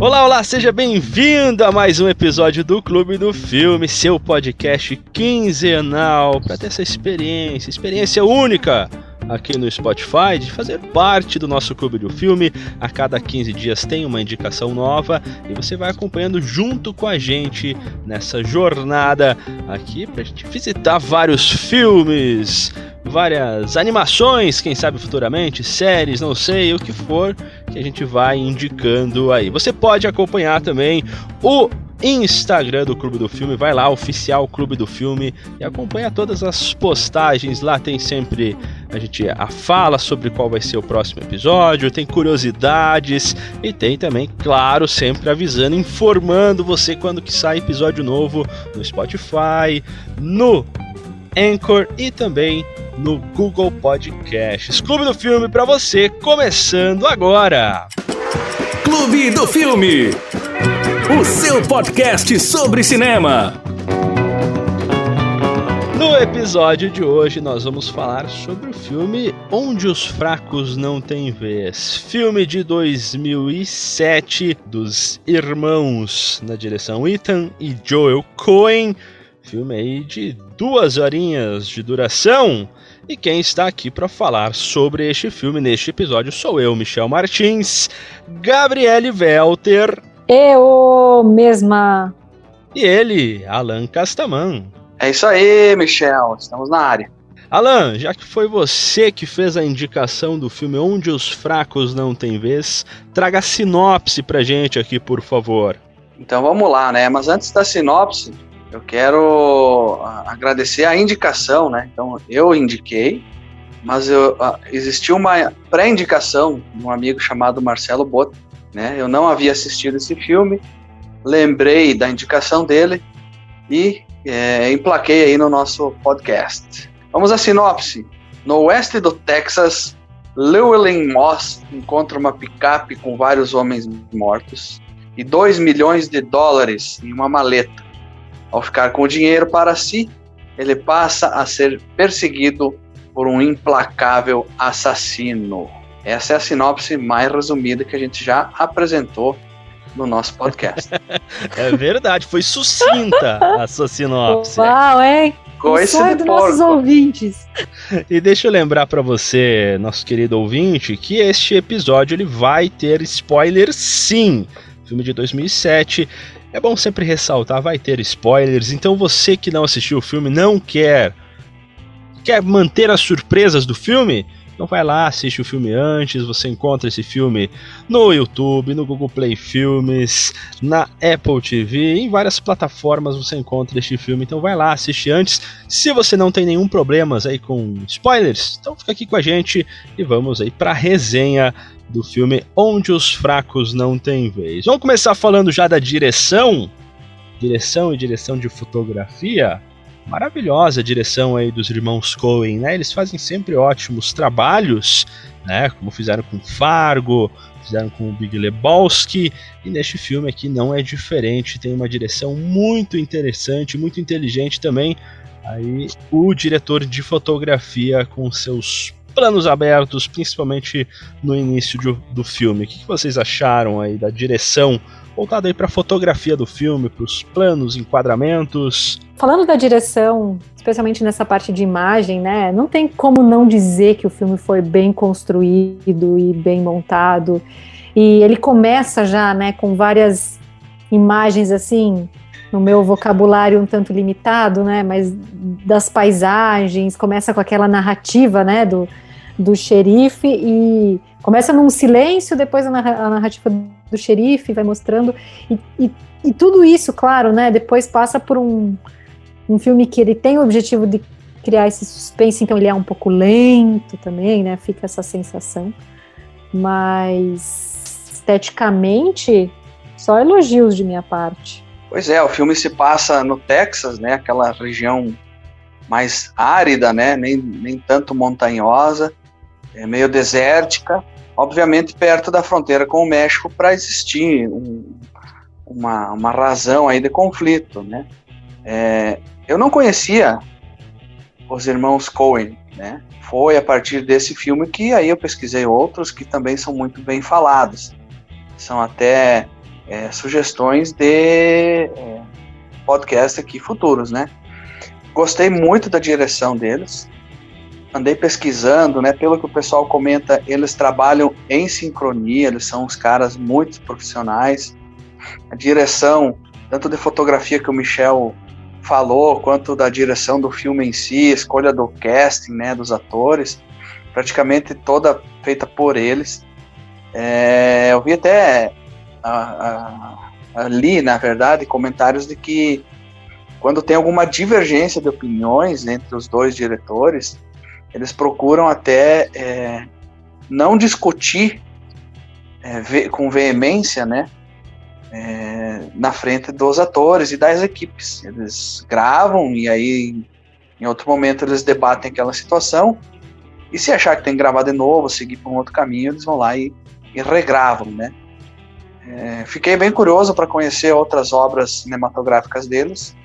Olá, olá, seja bem-vindo a mais um episódio do Clube do Filme, seu podcast quinzenal, para ter essa experiência, experiência única aqui no Spotify de fazer parte do nosso Clube do Filme. A cada 15 dias tem uma indicação nova e você vai acompanhando junto com a gente nessa jornada aqui para a gente visitar vários filmes, várias animações, quem sabe futuramente, séries, não sei, o que for que a gente vai indicando aí. Você pode acompanhar também o Instagram do Clube do Filme, vai lá, oficial Clube do Filme, e acompanha todas as postagens. Lá tem sempre a gente a fala sobre qual vai ser o próximo episódio, tem curiosidades e tem também, claro, sempre avisando, informando você quando que sai episódio novo no Spotify, no Anchor e também no Google Podcasts. Clube do Filme para você, começando agora. Clube do Filme, o seu podcast sobre cinema. No episódio de hoje nós vamos falar sobre o filme Onde os Fracos Não Têm Vez. Filme de 2007 dos irmãos na direção Ethan e Joel Cohen. Filme aí de duas horinhas de duração. E quem está aqui para falar sobre este filme neste episódio sou eu, Michel Martins, Gabriele Welter. Eu mesma. E ele, Alan Castaman. É isso aí, Michel, estamos na área. Alan, já que foi você que fez a indicação do filme Onde os Fracos Não Têm Vez, traga a sinopse pra gente aqui, por favor. Então vamos lá, né? Mas antes da sinopse, eu quero agradecer a indicação, né? Então, eu indiquei, mas eu, existiu uma pré-indicação de um amigo chamado Marcelo Botta, né? Eu não havia assistido esse filme, lembrei da indicação dele e é, emplaquei aí no nosso podcast. Vamos à sinopse. No oeste do Texas, Llewellyn Moss encontra uma picape com vários homens mortos e 2 milhões de dólares em uma maleta ao ficar com o dinheiro para si, ele passa a ser perseguido por um implacável assassino. Essa é a sinopse mais resumida que a gente já apresentou no nosso podcast. é verdade, foi sucinta a sua sinopse. Uau, hein? Coisa o sonho dos nossos ouvintes. E deixa eu lembrar para você, nosso querido ouvinte, que este episódio ele vai ter spoiler sim. Filme de 2007 é bom sempre ressaltar, vai ter spoilers, então você que não assistiu o filme não quer quer manter as surpresas do filme, então vai lá, assiste o filme antes, você encontra esse filme no YouTube, no Google Play Filmes, na Apple TV, em várias plataformas você encontra este filme, então vai lá, assiste antes. Se você não tem nenhum problemas aí com spoilers, então fica aqui com a gente e vamos aí para resenha do filme Onde os Fracos Não Têm Vez. Vamos começar falando já da direção, direção e direção de fotografia. Maravilhosa a direção aí dos irmãos Coen, né? Eles fazem sempre ótimos trabalhos, né? Como fizeram com Fargo, fizeram com o Big Lebowski, e neste filme aqui não é diferente, tem uma direção muito interessante, muito inteligente também. Aí o diretor de fotografia com seus planos abertos, principalmente no início do, do filme. O que, que vocês acharam aí da direção voltada aí para fotografia do filme, para os planos, enquadramentos? Falando da direção, especialmente nessa parte de imagem, né? Não tem como não dizer que o filme foi bem construído e bem montado. E ele começa já, né, com várias imagens assim no meu vocabulário um tanto limitado, né, mas das paisagens, começa com aquela narrativa, né, do, do xerife e começa num silêncio, depois a, narrativa do xerife vai mostrando e, e, e, tudo isso, claro, né? Depois passa por um, um filme que ele tem o objetivo de criar esse suspense, então ele é um pouco lento também, né? Fica essa sensação, mas esteticamente só elogios de minha parte. Pois é, o filme se passa no Texas, né? Aquela região mais árida, né? Nem, nem tanto montanhosa é meio desértica, obviamente perto da fronteira com o México para existir um, uma, uma razão aí de conflito, né? É, eu não conhecia os irmãos Coen, né? Foi a partir desse filme que aí eu pesquisei outros que também são muito bem falados. São até é, sugestões de é, podcast aqui futuros, né? Gostei muito da direção deles. Andei pesquisando, né? Pelo que o pessoal comenta, eles trabalham em sincronia, eles são uns caras muito profissionais. A direção, tanto de fotografia que o Michel falou, quanto da direção do filme em si, escolha do casting, né, dos atores, praticamente toda feita por eles. É, eu vi até ali, na verdade, comentários de que quando tem alguma divergência de opiniões entre os dois diretores, eles procuram até é, não discutir é, com veemência, né, é, na frente dos atores e das equipes. Eles gravam e aí, em outro momento, eles debatem aquela situação. E se achar que tem que gravar de novo, seguir por um outro caminho, eles vão lá e, e regravam, né? É, fiquei bem curioso para conhecer outras obras cinematográficas deles.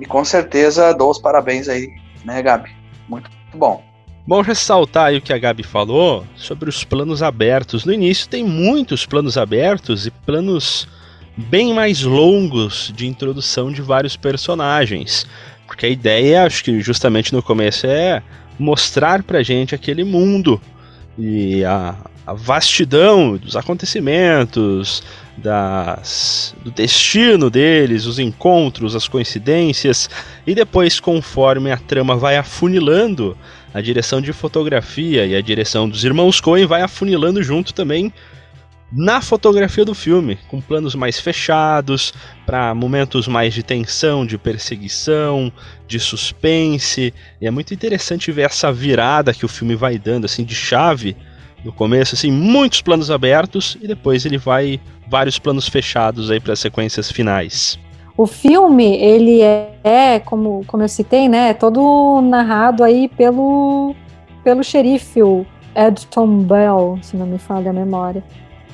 E com certeza dou os parabéns aí, né, Gabi? Muito, muito bom. Bom ressaltar aí o que a Gabi falou sobre os planos abertos. No início tem muitos planos abertos e planos bem mais longos de introdução de vários personagens. Porque a ideia, acho que justamente no começo, é mostrar pra gente aquele mundo e a, a vastidão dos acontecimentos, das, do destino deles, os encontros, as coincidências, e depois, conforme a trama vai afunilando, a direção de fotografia e a direção dos irmãos Coen vai afunilando junto também na fotografia do filme, com planos mais fechados, para momentos mais de tensão, de perseguição, de suspense. E é muito interessante ver essa virada que o filme vai dando, assim, de chave. No começo, assim, muitos planos abertos e depois ele vai vários planos fechados aí para as sequências finais. O filme, ele é, como, como eu citei, né, todo narrado aí pelo, pelo xerife, o Edton Bell, se não me falha a memória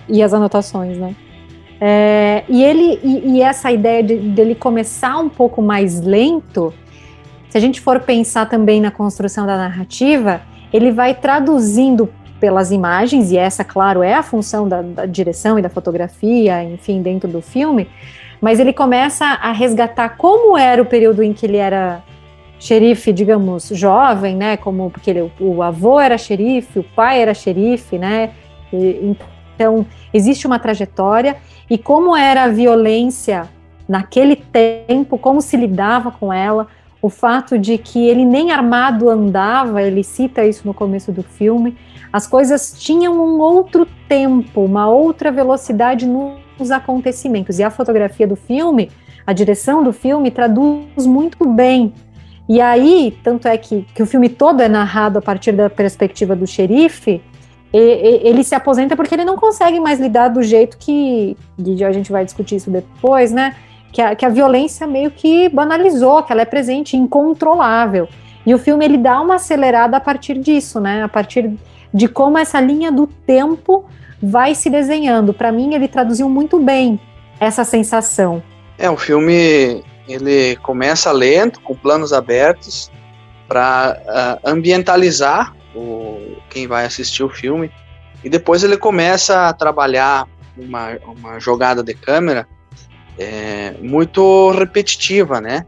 e as anotações, né? É, e ele e, e, essa ideia de, dele começar um pouco mais lento, se a gente for pensar também na construção da narrativa, ele vai traduzindo pelas imagens, e essa, claro, é a função da, da direção e da fotografia, enfim, dentro do filme, mas ele começa a resgatar como era o período em que ele era xerife, digamos, jovem, né? Como porque ele, o avô era xerife, o pai era xerife, né? E, então, existe uma trajetória e como era a violência naquele tempo, como se lidava com ela, o fato de que ele nem armado andava, ele cita isso no começo do filme, as coisas tinham um outro tempo, uma outra velocidade nos acontecimentos. E a fotografia do filme, a direção do filme traduz muito bem. E aí, tanto é que, que o filme todo é narrado a partir da perspectiva do xerife, ele se aposenta porque ele não consegue mais lidar do jeito que, e a gente vai discutir isso depois, né? Que a, que a violência meio que banalizou, que ela é presente, incontrolável. E o filme ele dá uma acelerada a partir disso, né? A partir de como essa linha do tempo vai se desenhando. Para mim, ele traduziu muito bem essa sensação. É, o filme ele começa lento, com planos abertos, para uh, ah, ambientalizar o, quem vai assistir o filme. E depois ele começa a trabalhar uma, uma jogada de câmera é, muito repetitiva, né?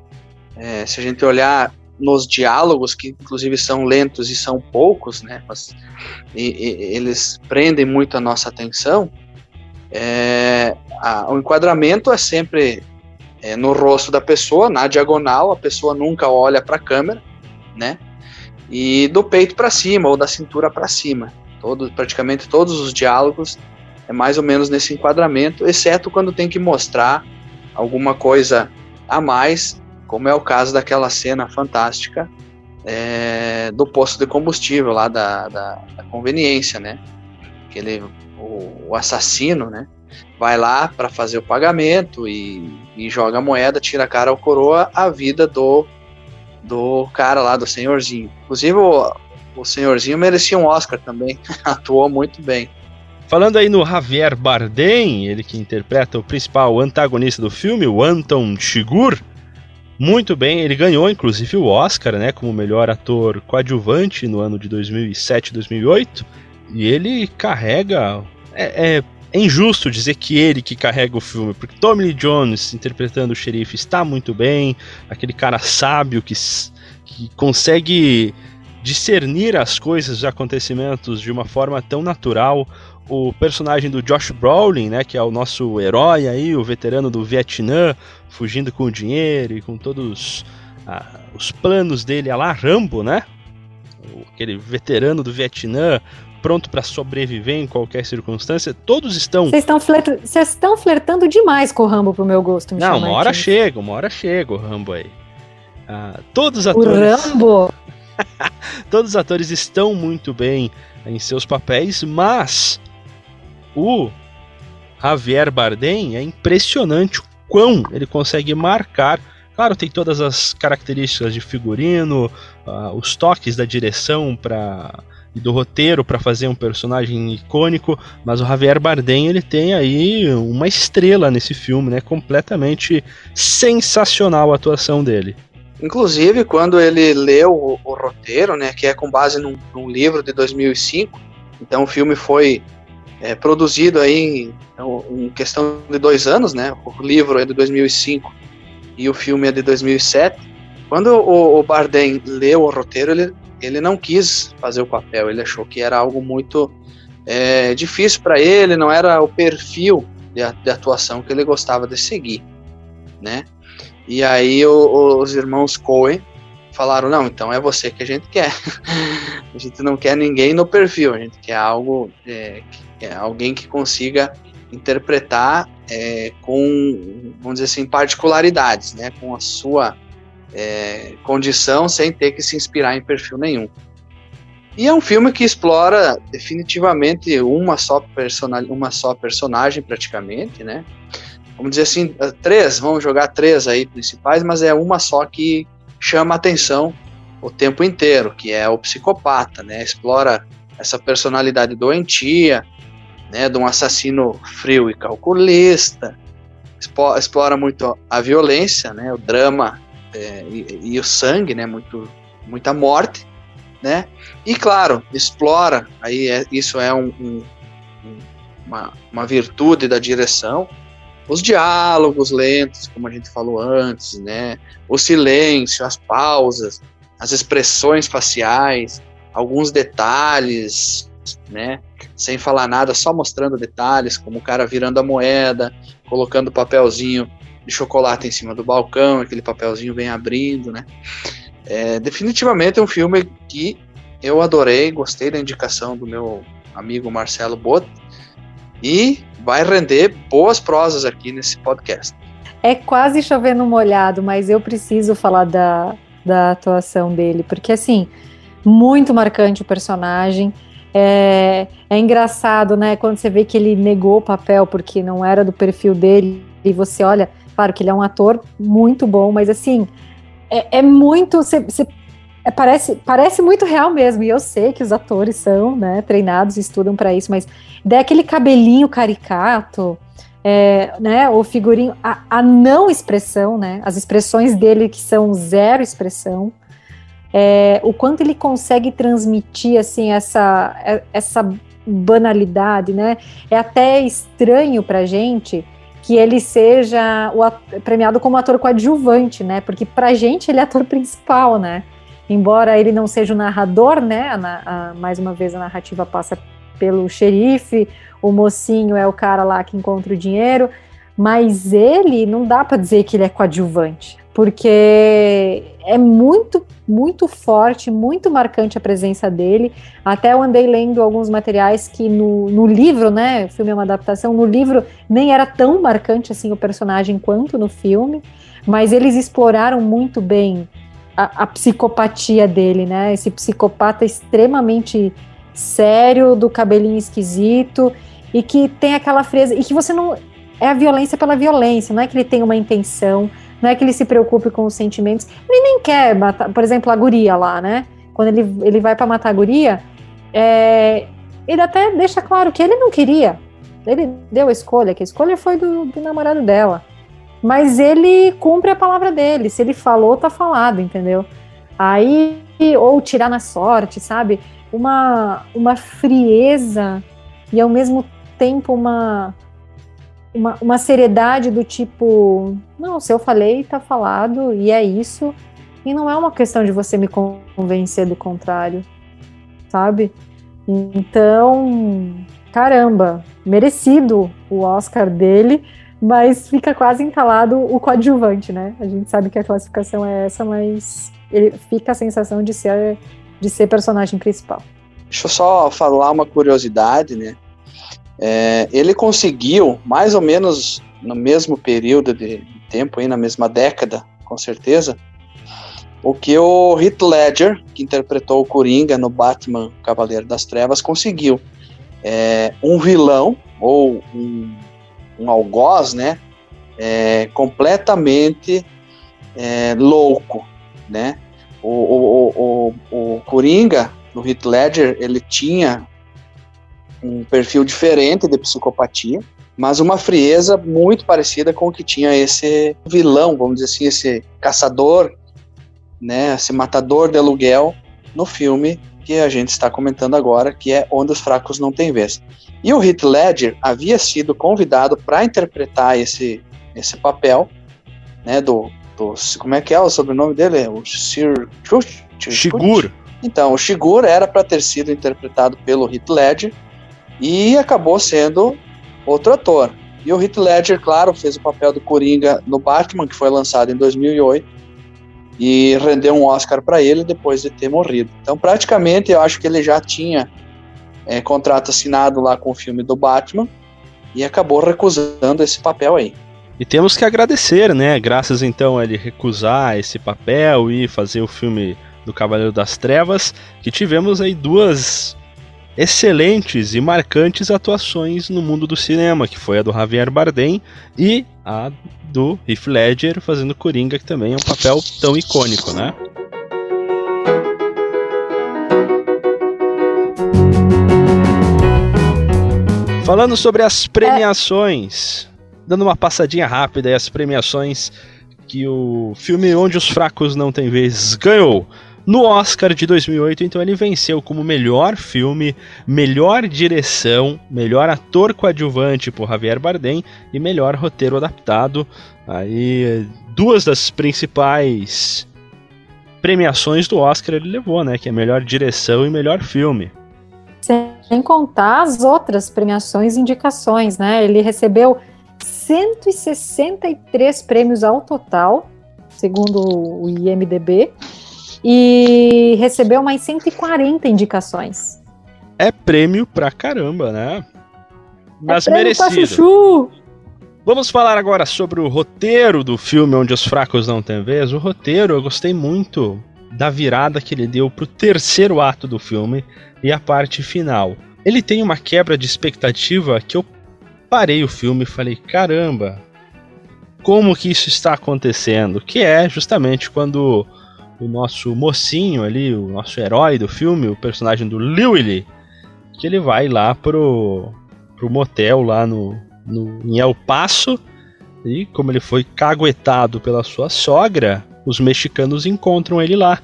É, se a gente olhar nos diálogos, que inclusive são lentos e são poucos, né? Mas, e, e, eles prendem muito a nossa atenção. É, a, o enquadramento é sempre é, no rosto da pessoa, na diagonal, a pessoa nunca olha para a câmera, né? e do peito para cima ou da cintura para cima. Todo, praticamente todos os diálogos é mais ou menos nesse enquadramento, exceto quando tem que mostrar alguma coisa a mais, como é o caso daquela cena fantástica é, do posto de combustível lá da, da, da conveniência, né? Aquele, o, o, assassino, né? Vai lá para fazer o pagamento e, e joga a moeda, tira a cara ao coroa, a vida do do cara lá, do senhorzinho. Inclusive, o, o senhorzinho merecia um Oscar também. Atuou muito bem. Falando aí no Javier Bardem, ele que interpreta o principal antagonista do filme, o Anton Chigurh, muito bem, ele ganhou inclusive o Oscar, né, como melhor ator coadjuvante no ano de 2007 2008, e ele carrega é, é é injusto dizer que ele que carrega o filme, porque Tommy Lee Jones interpretando o xerife está muito bem, aquele cara sábio que, que consegue discernir as coisas, os acontecimentos de uma forma tão natural. O personagem do Josh Brolin, né, que é o nosso herói aí, o veterano do Vietnã, fugindo com o dinheiro e com todos ah, os planos dele a lá Rambo, né? Aquele veterano do Vietnã, pronto para sobreviver em qualquer circunstância, todos estão. Vocês estão, flertando, estão flertando demais com o Rambo pro meu gosto, Não, uma hora chega, uma hora chega o Rambo aí. Ah, todos os atores. O Rambo! todos os atores estão muito bem em seus papéis, mas o Javier Bardem é impressionante o quão ele consegue marcar. Claro, tem todas as características de figurino, uh, os toques da direção para e do roteiro para fazer um personagem icônico, mas o Javier Bardem ele tem aí uma estrela nesse filme, né? Completamente sensacional a atuação dele. Inclusive, quando ele leu o, o roteiro, né, que é com base num, num, livro de 2005, então o filme foi é, produzido aí em, em, questão de dois anos, né? O livro é de 2005 e o filme é de 2007. Quando o, o Bardem leu o roteiro, ele ele não quis fazer o papel, ele achou que era algo muito é, difícil para ele, não era o perfil de, de, atuação que ele gostava de seguir, né? E aí o, os irmãos Coen falaram, não, então é você que a gente quer. a gente não quer ninguém no perfil, a gente quer algo, é, é alguém que consiga interpretar é, com, vamos dizer assim, particularidades, né? Com a sua é, condição sem ter que se inspirar em perfil nenhum. E é um filme que explora definitivamente uma só, uma só personagem, praticamente, né? Vamos dizer assim, eh, três, vamos jogar três aí principais, mas é uma só que chama atenção o tempo inteiro, que é o psicopata, né? Explora essa personalidade doentia, né? De um assassino frio e calculista, explora muito a violência, né? O drama é, e, e, o sangue, né? Muito, muita morte, né? E claro, explora. Aí é, isso é um, um, uma, uma virtude da direção. Os diálogos lentos, como a gente falou antes, né? O silêncio, as pausas, as expressões faciais, alguns detalhes, né? Sem falar nada, só mostrando detalhes, como o cara virando a moeda, colocando o papelzinho de chocolate em cima do balcão, aquele papelzinho vem abrindo, né? É, definitivamente é um filme que eu adorei, gostei da indicação do meu amigo Marcelo Bot e vai render boas prosas aqui nesse podcast. É quase chovendo molhado, mas eu preciso falar da, da atuação dele, porque assim, muito marcante o personagem. É, é engraçado, né? Quando você vê que ele negou o papel porque não era do perfil dele, e você olha, Claro que ele é um ator muito bom, mas assim, é, é muito. É, parece, parece muito real mesmo. E eu sei que os atores são né, treinados, estudam para isso, mas daí aquele cabelinho caricato. É, né, o figurinho, a, a, não expressão, né, as expressões dele que são zero expressão, é, o quanto ele consegue transmitir assim essa, é, essa banalidade, né, é até estranho para gente que ele seja o, premiado como ator coadjuvante, né? Porque pra gente ele é ator principal, né? Embora ele não seja o narrador, né? A, a, mais uma vez a narrativa passa pelo xerife, o mocinho é o cara lá que encontra o dinheiro, mas ele não dá para dizer que ele é coadjuvante porque é muito, muito forte, muito marcante a presença dele. Até eu andei lendo alguns materiais que no, no livro, né? O filme é uma adaptação, no livro nem era tão marcante assim o personagem quanto no filme, mas eles exploraram muito bem a, a psicopatia dele, né? Esse psicopata extremamente sério, do cabelinho esquisito, e que tem aquela frase, e que você não. É a violência pela violência, não é que ele tem uma intenção não é que ele se preocupe com os sentimentos. Ele nem quer matar, por exemplo, a guria lá, né? Quando ele, ele vai para matar a guria, é, ele até deixa claro que ele não queria. Ele deu a escolha, que a escolha foi do, do namorado dela. Mas ele cumpre a palavra dele. Se ele falou, tá falado, entendeu? Aí, ou tirar na sorte, sabe? Uma, uma frieza e ao mesmo tempo uma, uma, uma seriedade do tipo, não, se eu falei, tá falado, e é isso. E não é uma questão de você me convencer do contrário, sabe? Então, caramba, merecido o Oscar dele, mas fica quase entalado o coadjuvante, né? A gente sabe que a classificação é essa, mas ele fica a sensação de ser, de ser personagem principal. Deixa eu só falar uma curiosidade, né? É, ele conseguiu, mais ou menos no mesmo período de tempo, aí, na mesma década, com certeza, o que o Heath Ledger, que interpretou o Coringa no Batman Cavaleiro das Trevas, conseguiu. É, um vilão, ou um, um algoz, né? É, completamente é, louco, né? O, o, o, o, Coringa, do Heath Ledger, ele tinha um perfil diferente de psicopatia, mas uma frieza muito parecida com o que tinha esse vilão, vamos dizer assim, esse caçador né, esse matador de aluguel no filme que a gente está comentando agora, que é Onde os Fracos Não Têm Vez. E o Heath Ledger havia sido convidado para interpretar esse, esse papel, né, do, do, como é que é o sobrenome dele? O Sir Shigur. Então, o Shigur era para ter sido interpretado pelo Heath Ledger e acabou sendo outro ator. E o Heath Ledger, claro, fez o papel do Coringa no Batman, que foi lançado em 2008 e rendeu um Oscar para ele depois de ter morrido. Então, praticamente, eu acho que ele já tinha é, contrato assinado lá com o filme do Batman e acabou recusando esse papel aí. E temos que agradecer, né? Graças então a ele recusar esse papel e fazer o filme do Cavaleiro das Trevas, que tivemos aí duas excelentes e marcantes atuações no mundo do cinema, que foi a do Javier Bardem e a do Heath Ledger fazendo Coringa, que também é um papel tão icônico, né? Falando sobre as premiações, dando uma passadinha rápida as premiações que o filme Onde os Fracos Não Têm Vez ganhou. No Oscar de 2008, então ele venceu como melhor filme, melhor direção, melhor ator coadjuvante por Javier Bardem e melhor roteiro adaptado. Aí duas das principais premiações do Oscar ele levou, né, que é melhor direção e melhor filme. Sem contar as outras premiações e indicações, né? Ele recebeu 163 prêmios ao total, segundo o IMDb e recebeu mais 140 indicações. É prêmio pra caramba, né? Mas é merecido. Vamos falar agora sobre o roteiro do filme Onde os Fracos Não Têm Vez. O roteiro, eu gostei muito da virada que ele deu pro terceiro ato do filme e a parte final. Ele tem uma quebra de expectativa que eu parei o filme e falei: caramba, como que isso está acontecendo? Que é justamente quando o nosso mocinho ali, o nosso herói do filme, o personagem do Lewis, que ele vai lá pro, pro motel lá no, no, em El Paso, e como ele foi caguetado pela sua sogra, os mexicanos encontram ele lá.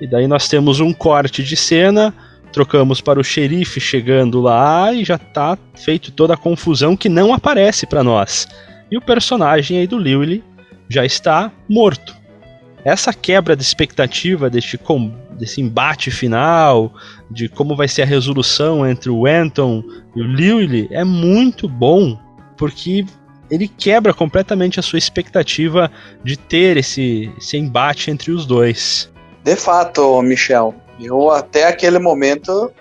E daí nós temos um corte de cena, trocamos para o xerife chegando lá e já tá feito toda a confusão que não aparece para nós. E o personagem aí do Lewis já está morto essa quebra de expectativa deste, desse embate final, de como vai ser a resolução entre o Anton e o Lily, é muito bom, porque ele quebra completamente a sua expectativa de ter esse, esse embate entre os dois. De fato, Michel, eu até aquele momento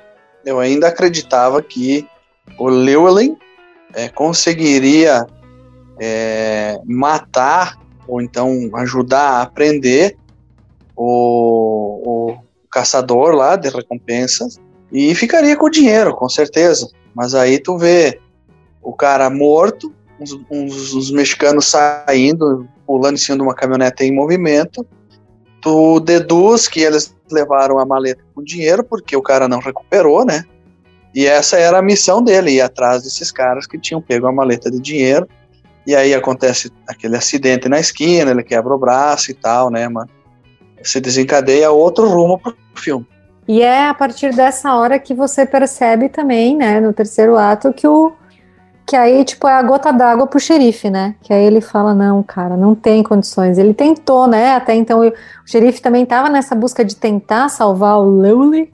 eu ainda acreditava que o Llewellyn é, conseguiria é, matar ou então ajudar a aprender o, o caçador lá de recompensas e ficaria com o dinheiro, com certeza. Mas aí tu vê o cara morto, uns, uns, uns, mexicanos saindo, pulando em cima de uma caminhonete em movimento. Tu deduz que eles levaram a maleta com dinheiro porque o cara não recuperou, né? E essa era a missão dele, ir atrás desses caras que tinham pego a maleta de dinheiro e aí acontece aquele acidente na esquina, ele quebra o braço e tal, né? Mas se desencadeia outro rumo pro filme. E é a partir dessa hora que você percebe também, né, no terceiro ato, que o, que aí, tipo, é a gota d'água pro xerife, né? Que aí ele fala, não, cara, não tem condições. Ele tentou, né? Até então o xerife também tava nessa busca de tentar salvar o Lowley,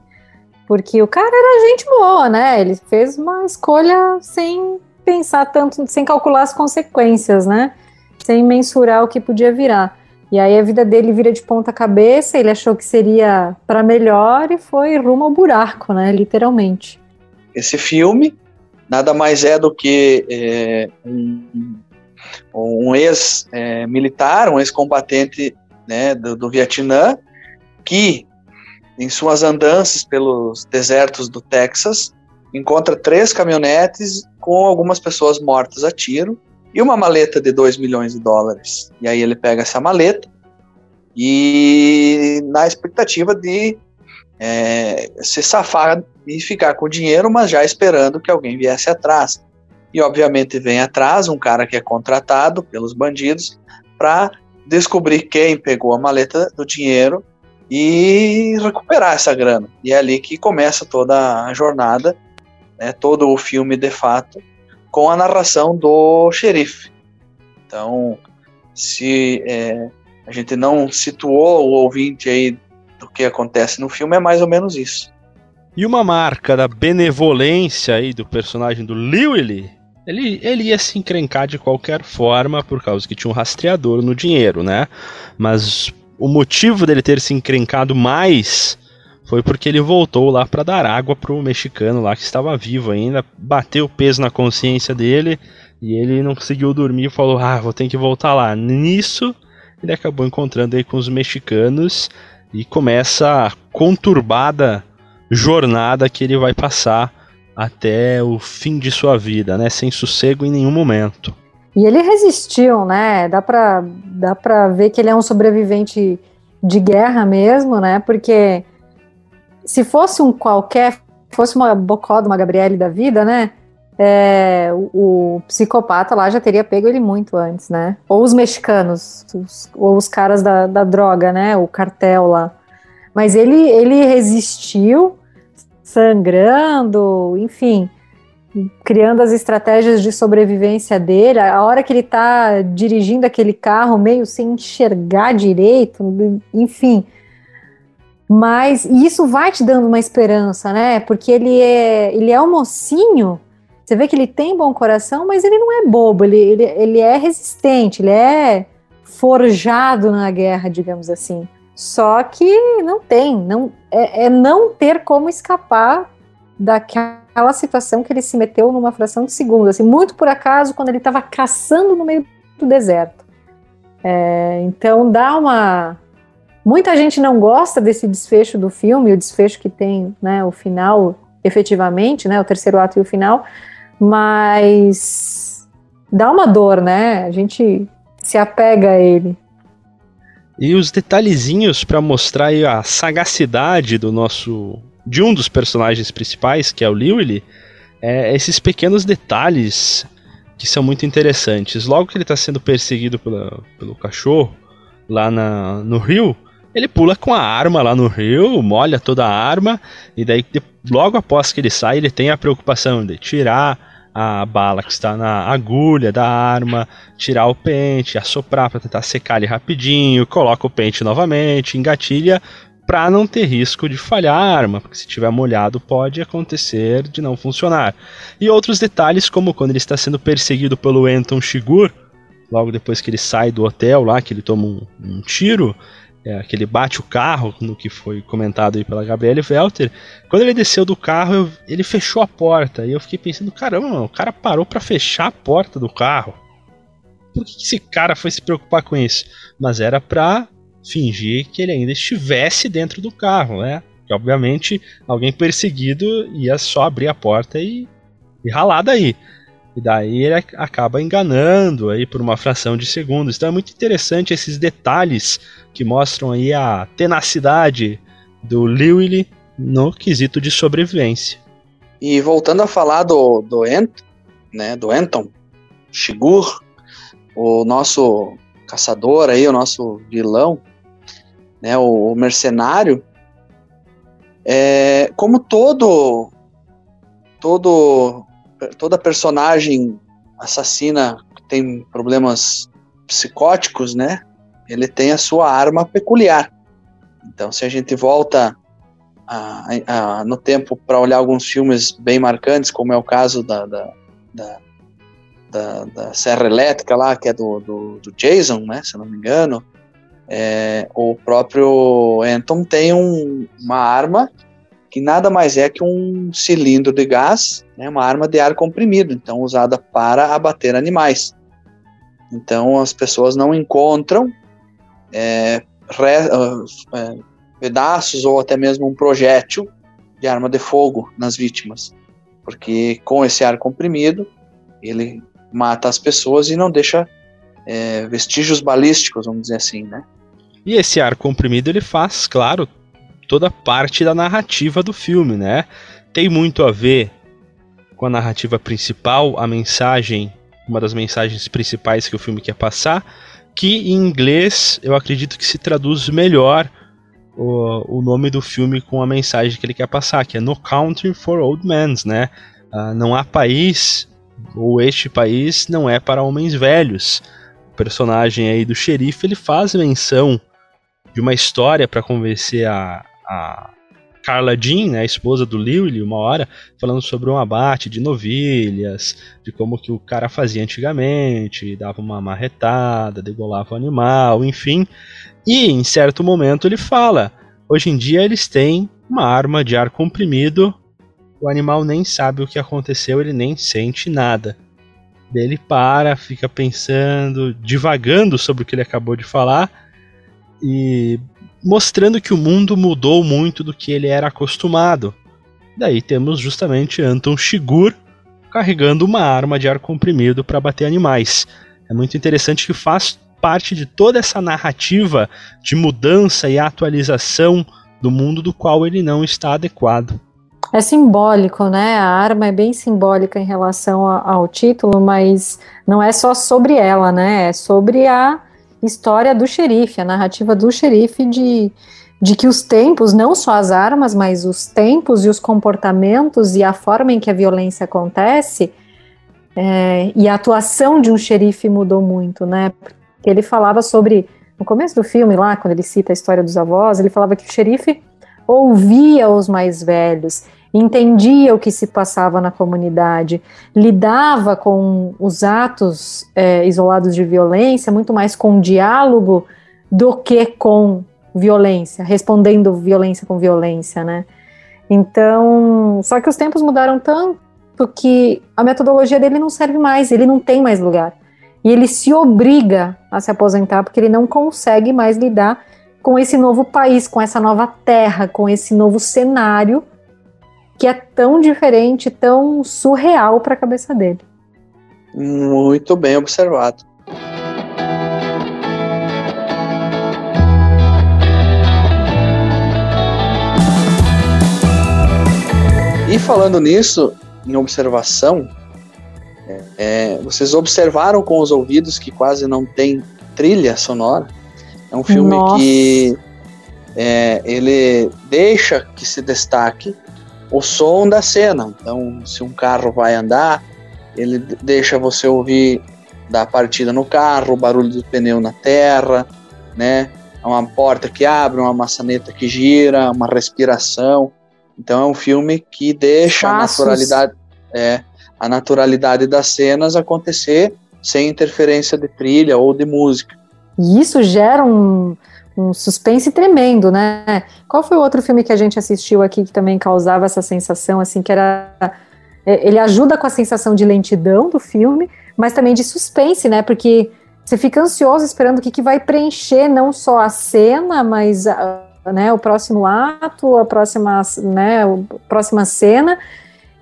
porque o cara era gente boa, né? Ele fez uma escolha sem pensar tanto, sem calcular as consequências, né? Sem mensurar o que podia virar. E aí a vida dele vira de ponta cabeça, ele achou que seria para melhor e foi rumo ao buraco, né? Literalmente. Esse filme nada mais é do que é, um, um ex-militar, um ex-combatente né, do, do Vietnã, que em suas andanças pelos desertos do Texas encontra três caminhonetes com algumas pessoas mortas a tiro e uma maleta de 2 milhões de dólares. E aí ele pega essa maleta e na expectativa de é, se safar e ficar com o dinheiro, mas já esperando que alguém viesse atrás. E obviamente vem atrás um cara que é contratado pelos bandidos para descobrir quem pegou a maleta do dinheiro e recuperar essa grana. E é ali que começa toda a jornada, né, todo o filme de fato, com a narração do xerife. Então, se é, a gente não situou o ouvinte aí do que acontece no filme, é mais ou menos isso. E uma marca da benevolência aí do personagem do Lewis, ele, ele ia se encrencar de qualquer forma por causa que tinha um rastreador no dinheiro, né? Mas o motivo dele ter se encrencado mais foi porque ele voltou lá para dar água pro mexicano lá que estava vivo ainda, bateu o peso na consciência dele e ele não conseguiu dormir falou: "Ah, vou ter que voltar lá". Nisso, ele acabou encontrando aí com os mexicanos e começa a conturbada jornada que ele vai passar até o fim de sua vida, né, sem sossego em nenhum momento. E ele resistiu, né? Dá pra, dá pra ver que ele é um sobrevivente de guerra mesmo, né? Porque se fosse um qualquer, fosse uma Bocó uma Gabriele da vida, né? É, o, o, psicopata lá já teria pego ele muito antes, né? Ou os mexicanos, os, ou os caras da, da droga, né? O cartel lá. Mas ele, ele resistiu, sangrando, enfim, criando as estratégias de sobrevivência dele. A hora que ele tá dirigindo aquele carro meio sem enxergar direito, enfim mas isso vai te dando uma esperança, né? Porque ele é, ele é um mocinho. Você vê que ele tem bom coração, mas ele não é bobo, ele, ele, ele é resistente, ele é forjado na guerra, digamos assim. Só que não tem, não é, é não ter como escapar daquela situação que ele se meteu numa fração de segundo, assim, muito por acaso, quando ele estava caçando no meio do deserto. É, então dá uma Muita gente não gosta desse desfecho do filme, o desfecho que tem, né, o final, efetivamente, né, o terceiro ato e o final, mas dá uma dor, né? A gente se apega a ele. E os detalhezinhos para mostrar a sagacidade do nosso de um dos personagens principais, que é o Lewis, é esses pequenos detalhes que são muito interessantes. Logo que ele está sendo perseguido pela, pelo cachorro lá na, no rio, ele pula com a arma lá no rio, molha toda a arma, e daí logo após que ele sai, ele tem a preocupação de tirar a bala que está na agulha da arma, tirar o pente, assoprar para tentar secar ele rapidinho, coloca o pente novamente, engatilha para não ter risco de falhar a arma, porque se tiver molhado pode acontecer de não funcionar. E outros detalhes, como quando ele está sendo perseguido pelo Anton Shigur, logo depois que ele sai do hotel lá, que ele toma um, um tiro, é, que ele bate o carro, no que foi comentado aí pela Gabriele Welter, quando ele desceu do carro, eu, ele fechou a porta. E eu fiquei pensando, caramba, mano, o cara parou para fechar a porta do carro. Por que esse cara foi se preocupar com isso? Mas era pra fingir que ele ainda estivesse dentro do carro, né? Que obviamente alguém perseguido ia só abrir a porta e, e ralar daí. E daí ele acaba enganando aí por uma fração de segundos. Então é muito interessante esses detalhes que mostram aí a tenacidade do Lewis no quesito de sobrevivência. E voltando a falar do, do Ent, né, do Anton Shigur, o nosso caçador aí, o nosso vilão, né, o, o mercenário, é, como todo todo toda personagem assassina tem problemas psicóticos, né? Ele tem a sua arma peculiar. Então, se a gente volta a, a, no tempo para olhar alguns filmes bem marcantes, como é o caso da, da, da, da, da Serra Elétrica lá, que é do, do, do Jason, né? Se não me engano, é, o próprio Anton tem um, uma arma que nada mais é que um cilindro de gás, né, uma arma de ar comprimido, então usada para abater animais. Então as pessoas não encontram é, re, é, pedaços ou até mesmo um projétil de arma de fogo nas vítimas, porque com esse ar comprimido ele mata as pessoas e não deixa é, vestígios balísticos, vamos dizer assim, né? E esse ar comprimido ele faz, claro, toda parte da narrativa do filme, né? Tem muito a ver com a narrativa principal, a mensagem, uma das mensagens principais que o filme quer passar, que em inglês eu acredito que se traduz melhor o, o nome do filme com a mensagem que ele quer passar, que é No Country for Old Men, né? Uh, não há país, ou este país não é para homens velhos. O personagem aí do xerife, ele faz menção de uma história para convencer a, a Carla Jean, né, a esposa do Lily, uma hora, falando sobre um abate de novilhas, de como que o cara fazia antigamente, dava uma marretada, degolava o animal, enfim. E em certo momento ele fala: hoje em dia eles têm uma arma de ar comprimido, o animal nem sabe o que aconteceu, ele nem sente nada. Daí ele para, fica pensando, divagando sobre o que ele acabou de falar e mostrando que o mundo mudou muito do que ele era acostumado. Daí temos justamente Anton Shigur carregando uma arma de ar comprimido para bater animais. É muito interessante que faz parte de toda essa narrativa de mudança e atualização do mundo do qual ele não está adequado. É simbólico, né? A arma é bem simbólica em relação ao título, mas não é só sobre ela, né? É sobre a história do xerife, a narrativa do xerife de, de que os tempos, não só as armas, mas os tempos e os comportamentos e a forma em que a violência acontece é, e a atuação de um xerife mudou muito, né? Porque ele falava sobre, no começo do filme lá, quando ele cita a história dos avós, ele falava que o xerife ouvia os mais velhos, entendia o que se passava na comunidade, lidava com os atos é, isolados de violência muito mais com diálogo do que com violência, respondendo violência com violência, né? Então, só que os tempos mudaram tanto que a metodologia dele não serve mais, ele não tem mais lugar. E ele se obriga a se aposentar porque ele não consegue mais lidar com esse novo país, com essa nova terra, com esse novo cenário que é tão diferente, tão surreal para a cabeça dele. Muito bem observado. E falando nisso, em observação, é, é, vocês observaram com os ouvidos que quase não tem trilha sonora? É um filme Nossa. que é, ele deixa que se destaque o som da cena. Então, se um carro vai andar, ele deixa você ouvir da partida no carro, o barulho do pneu na terra, né? Uma porta que abre, uma maçaneta que gira, uma respiração. Então é um filme que deixa a naturalidade, é, a naturalidade das cenas acontecer sem interferência de trilha ou de música. E isso gera um, um suspense tremendo, né? Qual foi o outro filme que a gente assistiu aqui que também causava essa sensação, assim, que era. É, ele ajuda com a sensação de lentidão do filme, mas também de suspense, né? Porque você fica ansioso esperando o que, que vai preencher não só a cena, mas né, o próximo ato, a próxima, né, a próxima cena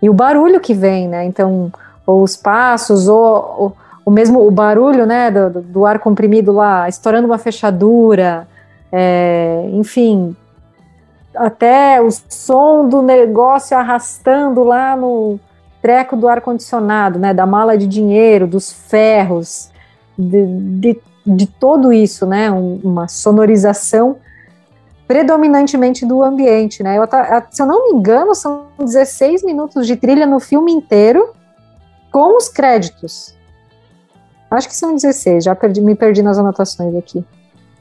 e o barulho que vem, né? Então, ou os passos, ou, ou o mesmo o barulho, né, do, do, ar comprimido lá, estourando uma fechadura, é, enfim, até o som do negócio arrastando lá no treco do ar-condicionado, né, da mala de dinheiro, dos ferros, de, de, de todo isso, né, um, uma sonorização predominantemente do ambiente, né, eu, se eu não me engano, são 16 minutos de trilha no filme inteiro, com os créditos, Acho que são 16, já perdi, me perdi nas anotações aqui.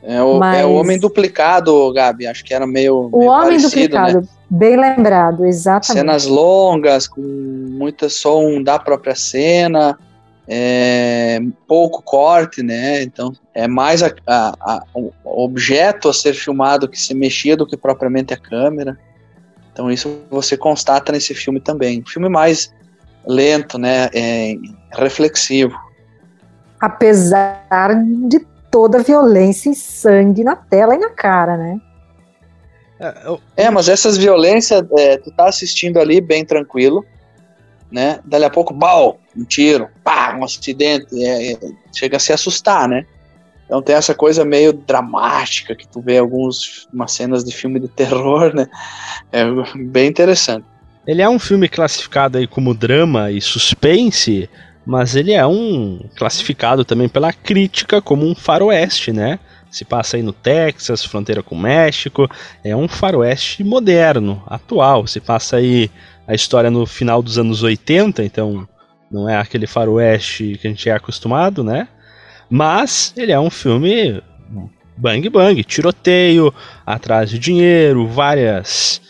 É o, Mas... é o Homem Duplicado, Gabi. Acho que era meio. O meio Homem parecido, Duplicado, né? bem lembrado, exatamente. Cenas longas, com muita som da própria cena, é, pouco corte, né? Então é mais a, a, a, o objeto a ser filmado que se mexia do que propriamente a câmera. Então isso você constata nesse filme também. Um filme mais lento, né? É, reflexivo. Apesar de toda a violência e sangue na tela e na cara, né? É, eu... é mas essas violências, é, tu tá assistindo ali bem tranquilo, né? Dali a pouco, bal, um tiro, pá, um acidente, é, é, chega a se assustar, né? Então tem essa coisa meio dramática que tu vê algumas cenas de filme de terror, né? É bem interessante. Ele é um filme classificado aí como drama e suspense, mas ele é um classificado também pela crítica como um faroeste, né? Se passa aí no Texas, fronteira com o México, é um faroeste moderno, atual. Se passa aí a história no final dos anos 80, então não é aquele faroeste que a gente é acostumado, né? Mas ele é um filme bang bang, tiroteio, atrás de dinheiro, várias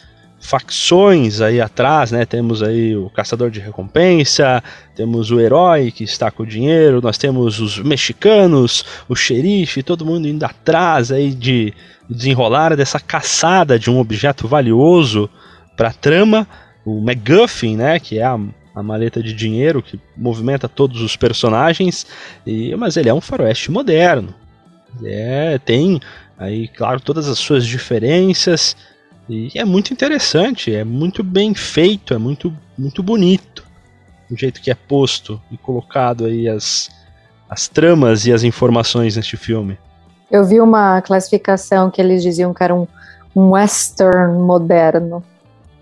facções aí atrás, né? Temos aí o caçador de recompensa, temos o herói que está com o dinheiro, nós temos os mexicanos, o xerife, todo mundo indo atrás aí de desenrolar dessa caçada de um objeto valioso para a trama, o MacGuffin, né? Que é a, a maleta de dinheiro que movimenta todos os personagens, e, mas ele é um faroeste moderno. É, tem aí, claro, todas as suas diferenças, e é muito interessante, é muito bem feito, é muito, muito bonito o jeito que é posto e colocado aí as, as tramas e as informações neste filme. Eu vi uma classificação que eles diziam que era um, um western moderno.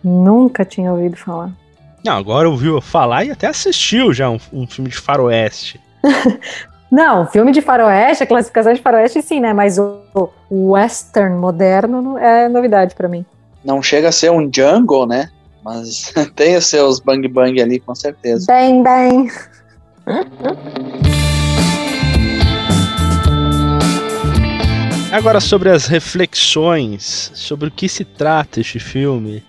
Nunca tinha ouvido falar. Não, agora ouviu falar e até assistiu já um, um filme de faroeste. Não, filme de faroeste, a classificação de faroeste sim, né? Mas o, o western moderno é novidade para mim. Não chega a ser um Django, né? Mas tem os seus bang bang ali, com certeza. Bang bang. Agora sobre as reflexões, sobre o que se trata este filme,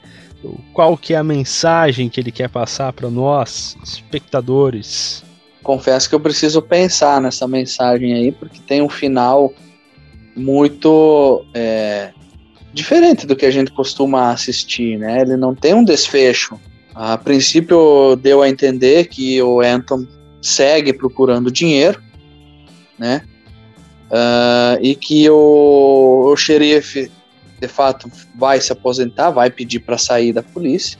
qual que é a mensagem que ele quer passar para nós, espectadores confesso que eu preciso pensar nessa mensagem aí, porque tem um final muito é, diferente do que a gente costuma assistir, né? Ele não tem um desfecho. A princípio deu a entender que o Anton segue procurando dinheiro, né? Uh, e que o, o xerife de fato vai se aposentar, vai pedir para sair da polícia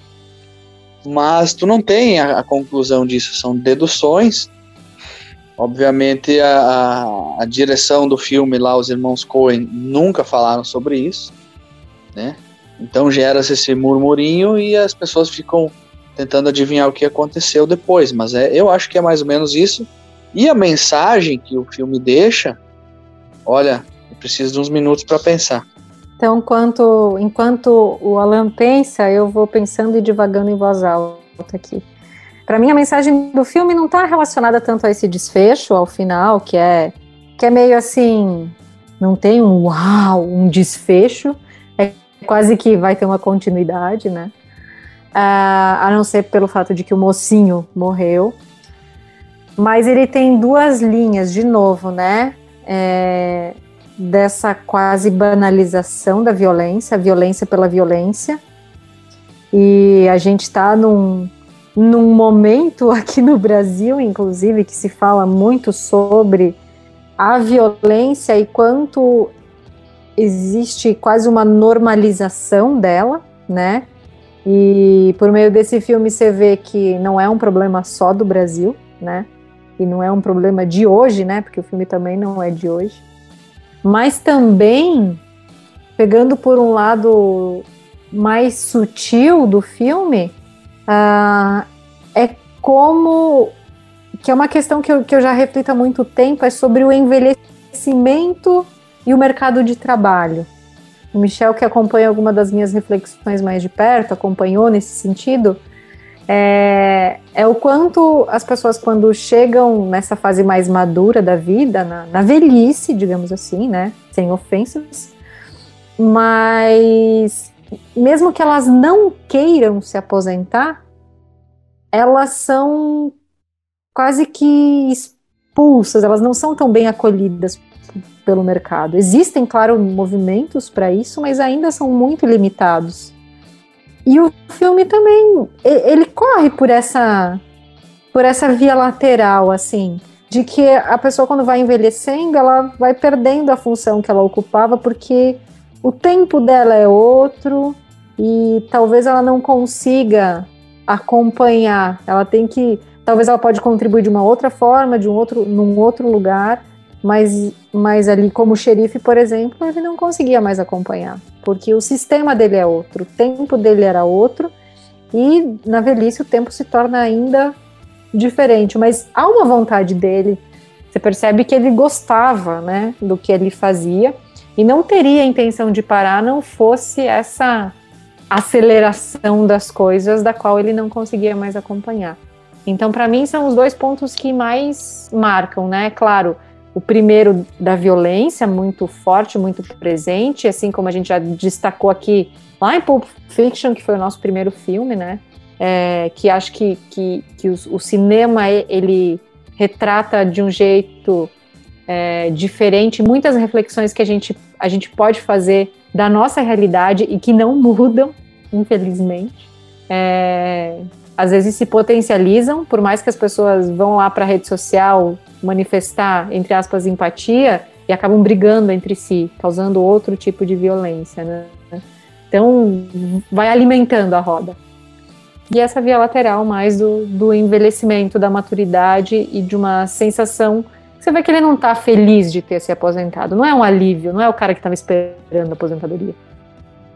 mas tu não tem a, a conclusão disso, são deduções. Obviamente, a, a, a, direção do filme lá, os irmãos Coen, nunca falaram sobre isso, né? Então gera-se esse murmurinho e as pessoas ficam tentando adivinhar o que aconteceu depois. Mas é, eu acho que é mais ou menos isso. E a mensagem que o filme deixa, olha, eu preciso de uns minutos para pensar. Então, enquanto, enquanto o Alan pensa, eu vou pensando e divagando em voz alta aqui. Para mim, a mensagem do filme não está relacionada tanto a esse desfecho, ao final, que é, que é meio assim. Não tem um uau, um desfecho. Quase que vai ter uma continuidade, né? Uh, a não ser pelo fato de que o mocinho morreu. Mas ele tem duas linhas, de novo, né? É, dessa quase banalização da violência, violência pela violência. E a gente está num, num momento aqui no Brasil, inclusive, que se fala muito sobre a violência e quanto existe quase uma normalização dela, né? E por meio desse filme você vê que não é um problema só do Brasil, né? E não é um problema de hoje, né? Porque o filme também não é de hoje mas também pegando por um lado mais sutil do filme, uh, é como que é uma questão que eu, que eu já reflito há muito tempo, é sobre o envelhecimento e o mercado de trabalho. O Michel, que acompanha alguma das minhas reflexões mais de perto, acompanhou nesse sentido, é, é o quanto as pessoas, quando chegam nessa fase mais madura da vida, na, na velhice, digamos assim, né? Sem ofensas, mas mesmo que elas não queiram se aposentar, elas são quase que expulsas, elas não são tão bem acolhidas pelo mercado. Existem, claro, movimentos para isso, mas ainda são muito limitados. E o filme também, ele corre por essa por essa via lateral, assim, de que a pessoa quando vai envelhecendo, ela vai perdendo a função que ela ocupava porque o tempo dela é outro e talvez ela não consiga acompanhar. Ela tem que, talvez ela pode contribuir de uma outra forma, de um outro, num outro lugar, mas, mas ali como xerife, por exemplo, ele não conseguia mais acompanhar, porque o sistema dele é outro, o tempo dele era outro, e na velhice o tempo se torna ainda diferente, mas há uma vontade dele, você percebe que ele gostava, né, do que ele fazia, e não teria a intenção de parar não fosse essa aceleração das coisas da qual ele não conseguia mais acompanhar. Então, para mim, são os dois pontos que mais marcam, né? Claro, o primeiro da violência, muito forte, muito presente, assim como a gente já destacou aqui lá em Pulp Fiction, que foi o nosso primeiro filme, né? É, que acho que, que, que o, o, cinema ele retrata de um jeito é, diferente muitas reflexões que a gente, a gente pode fazer da nossa realidade e que não mudam, infelizmente. É, às vezes se potencializam, por mais que as pessoas vão lá para a rede social manifestar, entre aspas, empatia e acabam brigando entre si, causando outro tipo de violência, né? Então, vai alimentando a roda. E essa via lateral mais do, do envelhecimento, da maturidade e de uma sensação. Você vê que ele não está feliz de ter se aposentado. Não é um alívio, não é o cara que estava esperando a aposentadoria.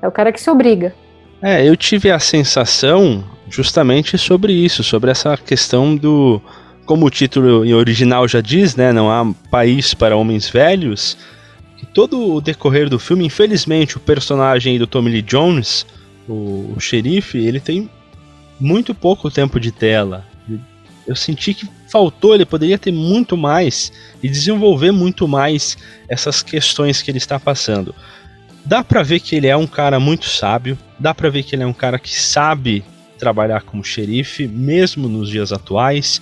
É o cara que se obriga. É, eu tive a sensação justamente sobre isso, sobre essa questão do como o título original já diz, né, não há país para homens velhos, que todo o decorrer do filme, infelizmente, o personagem do Tommy Lee Jones, o, o xerife, ele tem muito pouco tempo de tela. Eu senti que faltou, ele poderia ter muito mais e desenvolver muito mais essas questões que ele está passando. Dá para ver que ele é um cara muito sábio, dá para ver que ele é um cara que sabe trabalhar como xerife, mesmo nos dias atuais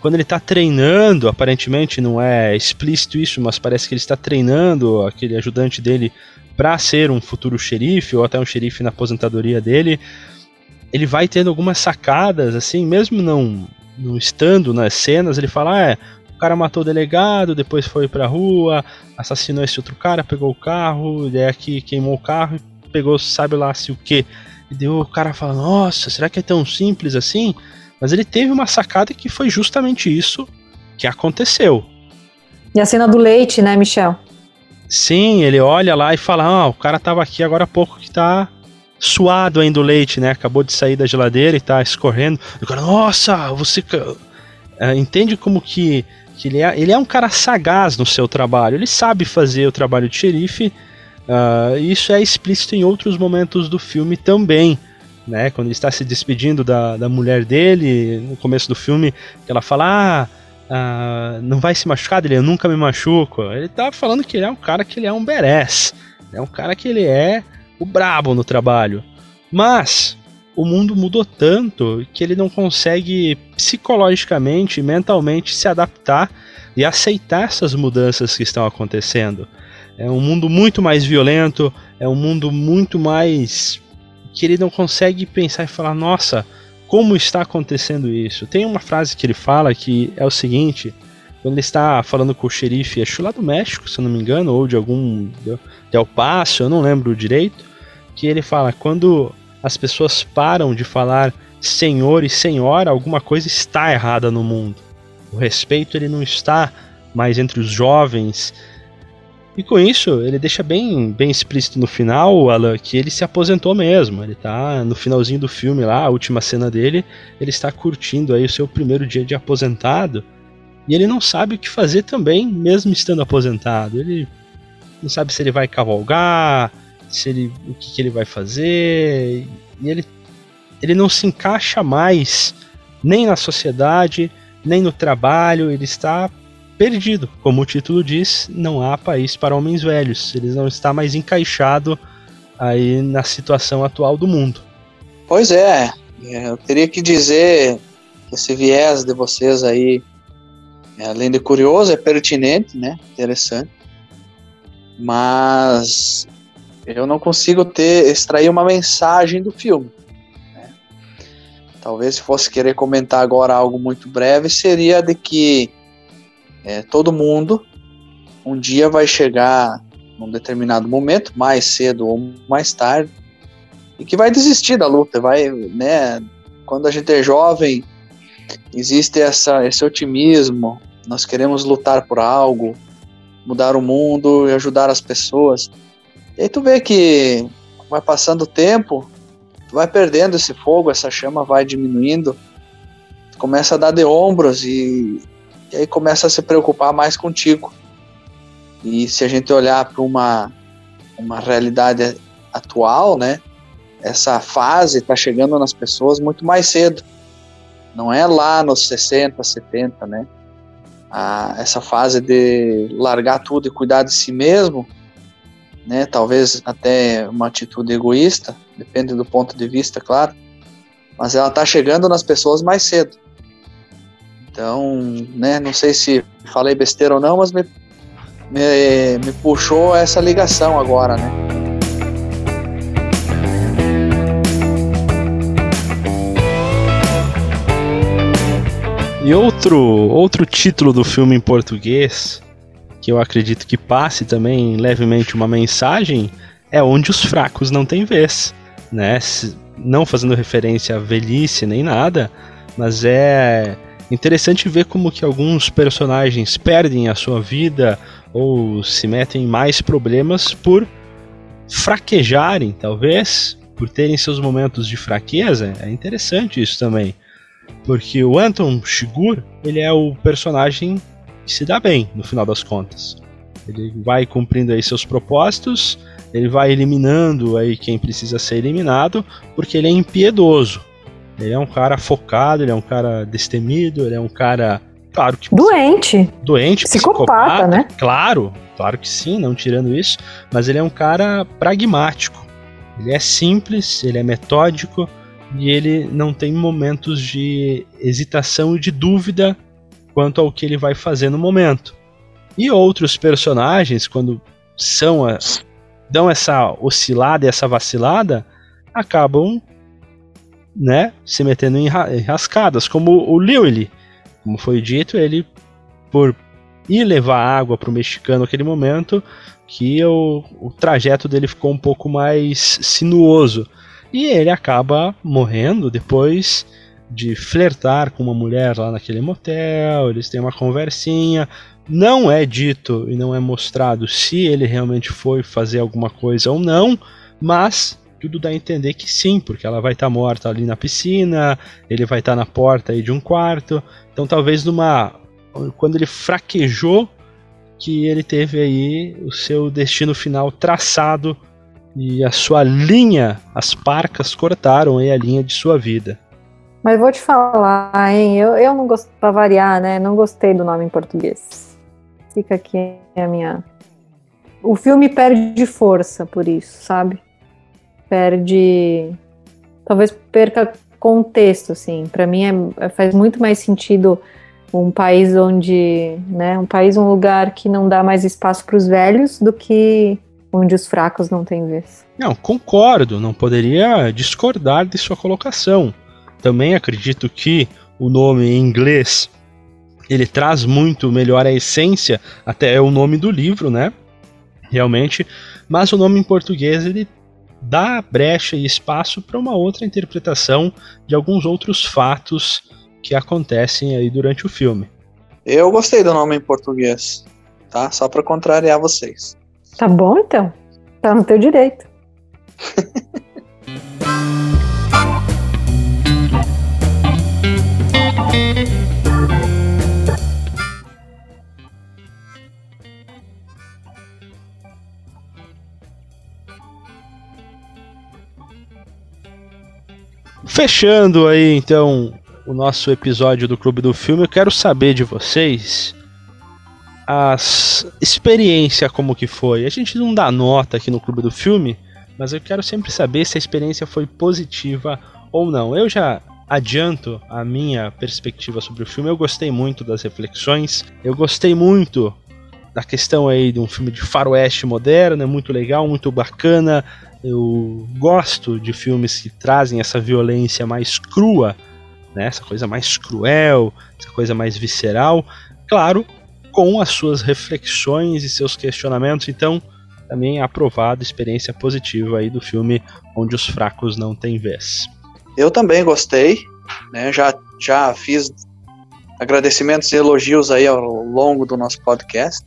quando ele está treinando, aparentemente não é explícito isso, mas parece que ele está treinando aquele ajudante dele para ser um futuro xerife ou até um xerife na aposentadoria dele. Ele vai tendo algumas sacadas, assim, mesmo não, não estando nas cenas, ele fala: ah, é, o cara matou o delegado, depois foi pra rua, assassinou esse outro cara, pegou o carro, e aqui queimou o carro e pegou sabe lá se o que. E deu o cara fala: Nossa, será que é tão simples assim? Mas ele teve uma sacada que foi justamente isso que aconteceu. E a cena do leite, né, Michel? Sim, ele olha lá e fala: Ah, o cara tava aqui agora há pouco que tá suado ainda o leite, né? Acabou de sair da geladeira e tá escorrendo. O cara, nossa, você. Uh, entende como que, que ele, é, ele é um cara sagaz no seu trabalho. Ele sabe fazer o trabalho de xerife. Uh, isso é explícito em outros momentos do filme também né? Quando ele está se despedindo da, da mulher dele, no começo do filme, ela fala, ah, ah, não vai se machucar dele, eu nunca me machuco. Ele tá falando que ele é um cara que ele é um berés, é um cara que ele é o brabo no trabalho. Mas o mundo mudou tanto que ele não consegue psicologicamente, mentalmente se adaptar e aceitar essas mudanças que estão acontecendo. É um mundo muito mais violento, é um mundo muito mais que ele não consegue pensar e falar, nossa, como está acontecendo isso? Tem uma frase que ele fala que é o seguinte: quando ele está falando com o xerife, acho lá do México, se eu não me engano, ou de algum. de El Paso, eu não lembro direito, que ele fala: quando as pessoas param de falar senhor e senhora, alguma coisa está errada no mundo. O respeito ele não está mais entre os jovens e com isso, ele deixa bem, bem explícito no final, Alan, que ele se aposentou mesmo. Ele tá no finalzinho do filme lá, a última cena dele, ele está curtindo aí o seu primeiro dia de aposentado. E ele não sabe o que fazer também, mesmo estando aposentado. Ele não sabe se ele vai cavalgar, se ele, o que, que ele vai fazer. E ele ele não se encaixa mais nem na sociedade, nem no trabalho, ele está perdido. Como o título diz, não há país para homens velhos. Ele não está mais encaixado aí na situação atual do mundo. Pois é, eu teria que dizer que esse viés de vocês aí, além de curioso, é pertinente, né? Interessante. Mas eu não consigo ter extrair uma mensagem do filme. Né? Talvez se fosse querer comentar agora algo muito breve, seria de que é, todo mundo um dia vai chegar num determinado momento, mais cedo ou mais tarde, e que vai desistir da luta, vai, né? Quando a gente é jovem, existe essa, esse otimismo, nós queremos lutar por algo, mudar o mundo e ajudar as pessoas. E aí tu vê que vai passando o tempo, tu vai perdendo esse fogo, essa chama vai diminuindo, tu começa a dar de ombros e, e aí começa a se preocupar mais contigo. E se a gente olhar para uma, uma realidade atual, né, essa fase está chegando nas pessoas muito mais cedo. Não é lá nos 60, 70, né? Ah, essa fase de largar tudo e cuidar de si mesmo, né? Talvez até uma atitude egoísta, depende do ponto de vista, claro. Mas ela está chegando nas pessoas mais cedo. Então, né? Não sei se falei besteira ou não, mas me, me, me puxou essa ligação agora, né? E outro, outro título do filme em português, que eu acredito que passe também levemente uma mensagem, é Onde os Fracos Não Têm Vez. Né? Não fazendo referência à velhice nem nada, mas é interessante ver como que alguns personagens perdem a sua vida ou se metem em mais problemas por fraquejarem, talvez, por terem seus momentos de fraqueza. É interessante isso também. Porque o Anton Shigur, ele é o personagem que se dá bem, no final das contas. Ele vai cumprindo aí seus propósitos, ele vai eliminando aí quem precisa ser eliminado, porque ele é impiedoso. Ele é um cara focado, ele é um cara destemido, ele é um cara, claro que doente, doente, psicopata, psicopata, né? Claro, claro que sim, não tirando isso, mas ele é um cara pragmático. Ele é simples, ele é metódico, e ele não tem momentos de hesitação e de dúvida quanto ao que ele vai fazer no momento. E outros personagens, quando são a, dão essa oscilada e essa vacilada, acabam né, se metendo em rascadas, como o Lewis, como foi dito, ele por ir levar água para o mexicano naquele momento, que o, o trajeto dele ficou um pouco mais sinuoso. E ele acaba morrendo depois de flertar com uma mulher lá naquele motel, eles têm uma conversinha. Não é dito e não é mostrado se ele realmente foi fazer alguma coisa ou não, mas tudo dá a entender que sim, porque ela vai estar tá morta ali na piscina, ele vai estar tá na porta aí de um quarto. Então talvez numa quando ele fraquejou que ele teve aí o seu destino final traçado e a sua linha, as parcas cortaram aí a linha de sua vida. Mas vou te falar, hein? Eu, eu não gostei, pra variar, né? Não gostei do nome em português. Fica aqui a minha. O filme perde força por isso, sabe? Perde. Talvez perca contexto, assim. Para mim é, faz muito mais sentido um país onde, né, um país, um lugar que não dá mais espaço para os velhos do que onde os fracos não têm vez. Não, concordo, não poderia discordar de sua colocação. Também acredito que o nome em inglês ele traz muito melhor a essência, até é o nome do livro, né? Realmente, mas o nome em português ele dá brecha e espaço para uma outra interpretação de alguns outros fatos que acontecem aí durante o filme. Eu gostei do nome em português, tá? Só para contrariar vocês. Tá bom então. Tá no teu direito. Fechando aí então o nosso episódio do Clube do Filme, eu quero saber de vocês as experiência como que foi. A gente não dá nota aqui no Clube do Filme, mas eu quero sempre saber se a experiência foi positiva ou não. Eu já adianto a minha perspectiva sobre o filme. Eu gostei muito das reflexões. Eu gostei muito da questão aí de um filme de faroeste moderno, é muito legal, muito bacana. Eu gosto de filmes que trazem essa violência mais crua, né? Essa coisa mais cruel, essa coisa mais visceral. Claro, com as suas reflexões e seus questionamentos. Então, também aprovado, experiência positiva aí do filme Onde os Fracos Não Têm Vez. Eu também gostei, né? Já, já fiz agradecimentos e elogios aí ao longo do nosso podcast.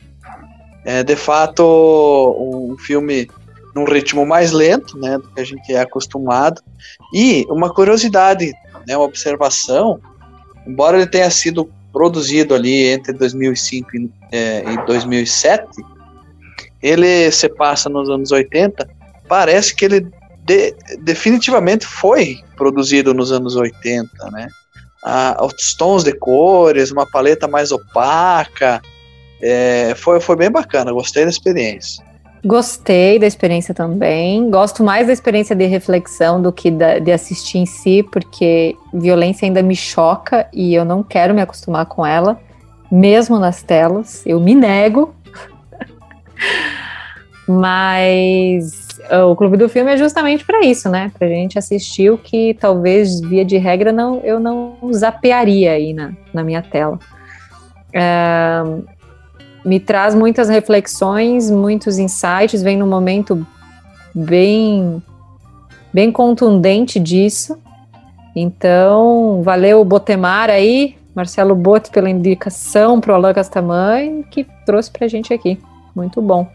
É, de fato, um filme num ritmo mais lento, né, do que a gente é acostumado. E uma curiosidade, né, uma observação, embora ele tenha sido produzido ali entre 2005 e, é, e 2007, ele se passa nos anos 80, parece que ele de, definitivamente foi produzido nos anos 80, né? Ah, os tons de cores, uma paleta mais opaca, é, foi, foi bem bacana, gostei da experiência. Gostei da experiência também. Gosto mais da experiência de reflexão do que da, de assistir em si, porque violência ainda me choca e eu não quero me acostumar com ela, mesmo nas telas. Eu me nego. Mas o Clube do Filme é justamente para isso, né? Pra gente assistir o que talvez, via de regra, não, eu não zapearia aí na, na minha tela. É, me traz muitas reflexões, muitos insights, vem num momento bem bem contundente disso. Então, valeu Botemar aí, Marcelo Bote pela indicação pro Alain Castamãe, que trouxe pra gente aqui. Muito bom.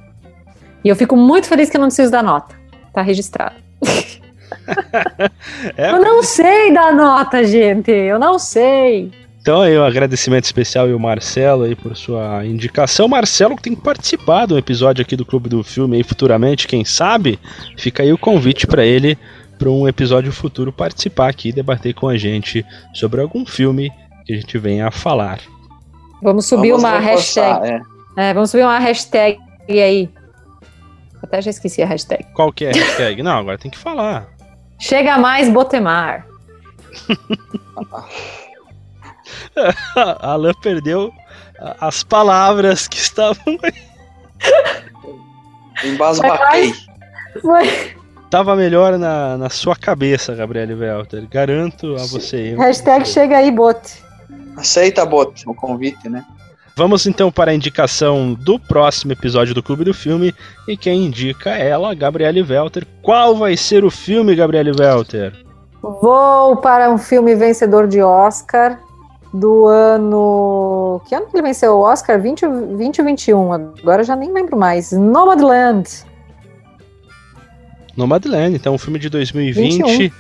E eu fico muito feliz que eu não preciso da nota. Tá registrado. é, eu não sei dar nota, gente. Eu não sei. Então aí um agradecimento especial ao Marcelo aí por sua indicação. Marcelo que tem que participar do episódio aqui do Clube do Filme aí futuramente, quem sabe? Fica aí o convite para ele para um episódio futuro participar aqui e debater com a gente sobre algum filme que a gente venha a falar. Vamos subir vamos uma hashtag. É. É, vamos subir uma hashtag aí. Até já esqueci a hashtag. Qual que é a hashtag? Não, agora tem que falar. Chega mais Botemar. Alan perdeu as palavras que estavam aí. Embasbaquei. Foi. Tava melhor na, na sua cabeça, Gabriele Welter. Garanto a você. Hashtag chega aí, bote. Aceita, bote, o convite, né? Vamos então para a indicação do próximo episódio do Clube do Filme. E quem indica é ela, Gabriele Welter. Qual vai ser o filme, Gabriele Welter? Vou para um filme vencedor de Oscar, do ano. Que ano que ele venceu o Oscar? 20, 20 ou 21? Agora já nem lembro mais. Nomadland. Nomadland, então um filme de 2020, 21.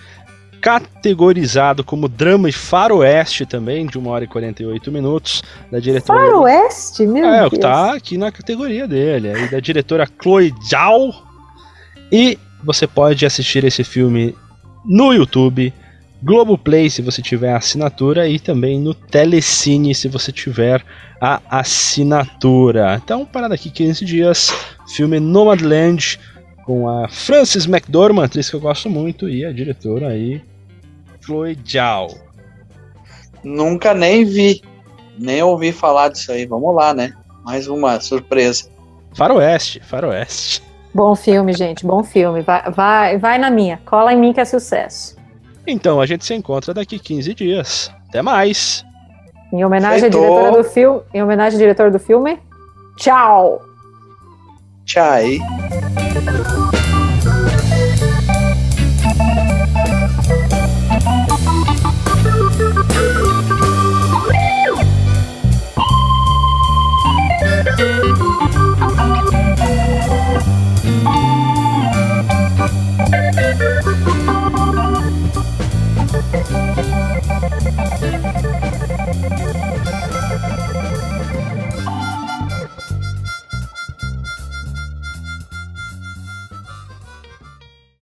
categorizado como drama e faroeste também, de 1 hora e 48 minutos, da diretora... Faroeste? Meu é, Deus. É, tá aqui na categoria dele, aí da diretora Chloe Zhao. E você pode assistir esse filme no YouTube, Globoplay se você tiver a assinatura e também no Telecine se você tiver a assinatura. Então, para daqui 15 dias, filme Nomadland com a Frances McDormand, atriz que eu gosto muito, e a diretora aí, Chloe Zhao. Nunca nem vi, nem ouvi falar disso aí. Vamos lá, né? Mais uma surpresa. Faroeste, Faroeste. Bom filme, gente, bom filme. Vai, vai, vai na minha, cola em mim que é sucesso. Então a gente se encontra daqui 15 dias. Até mais. Em homenagem à diretora do filme, em homenagem ao diretor do filme. Tchau. Tchau.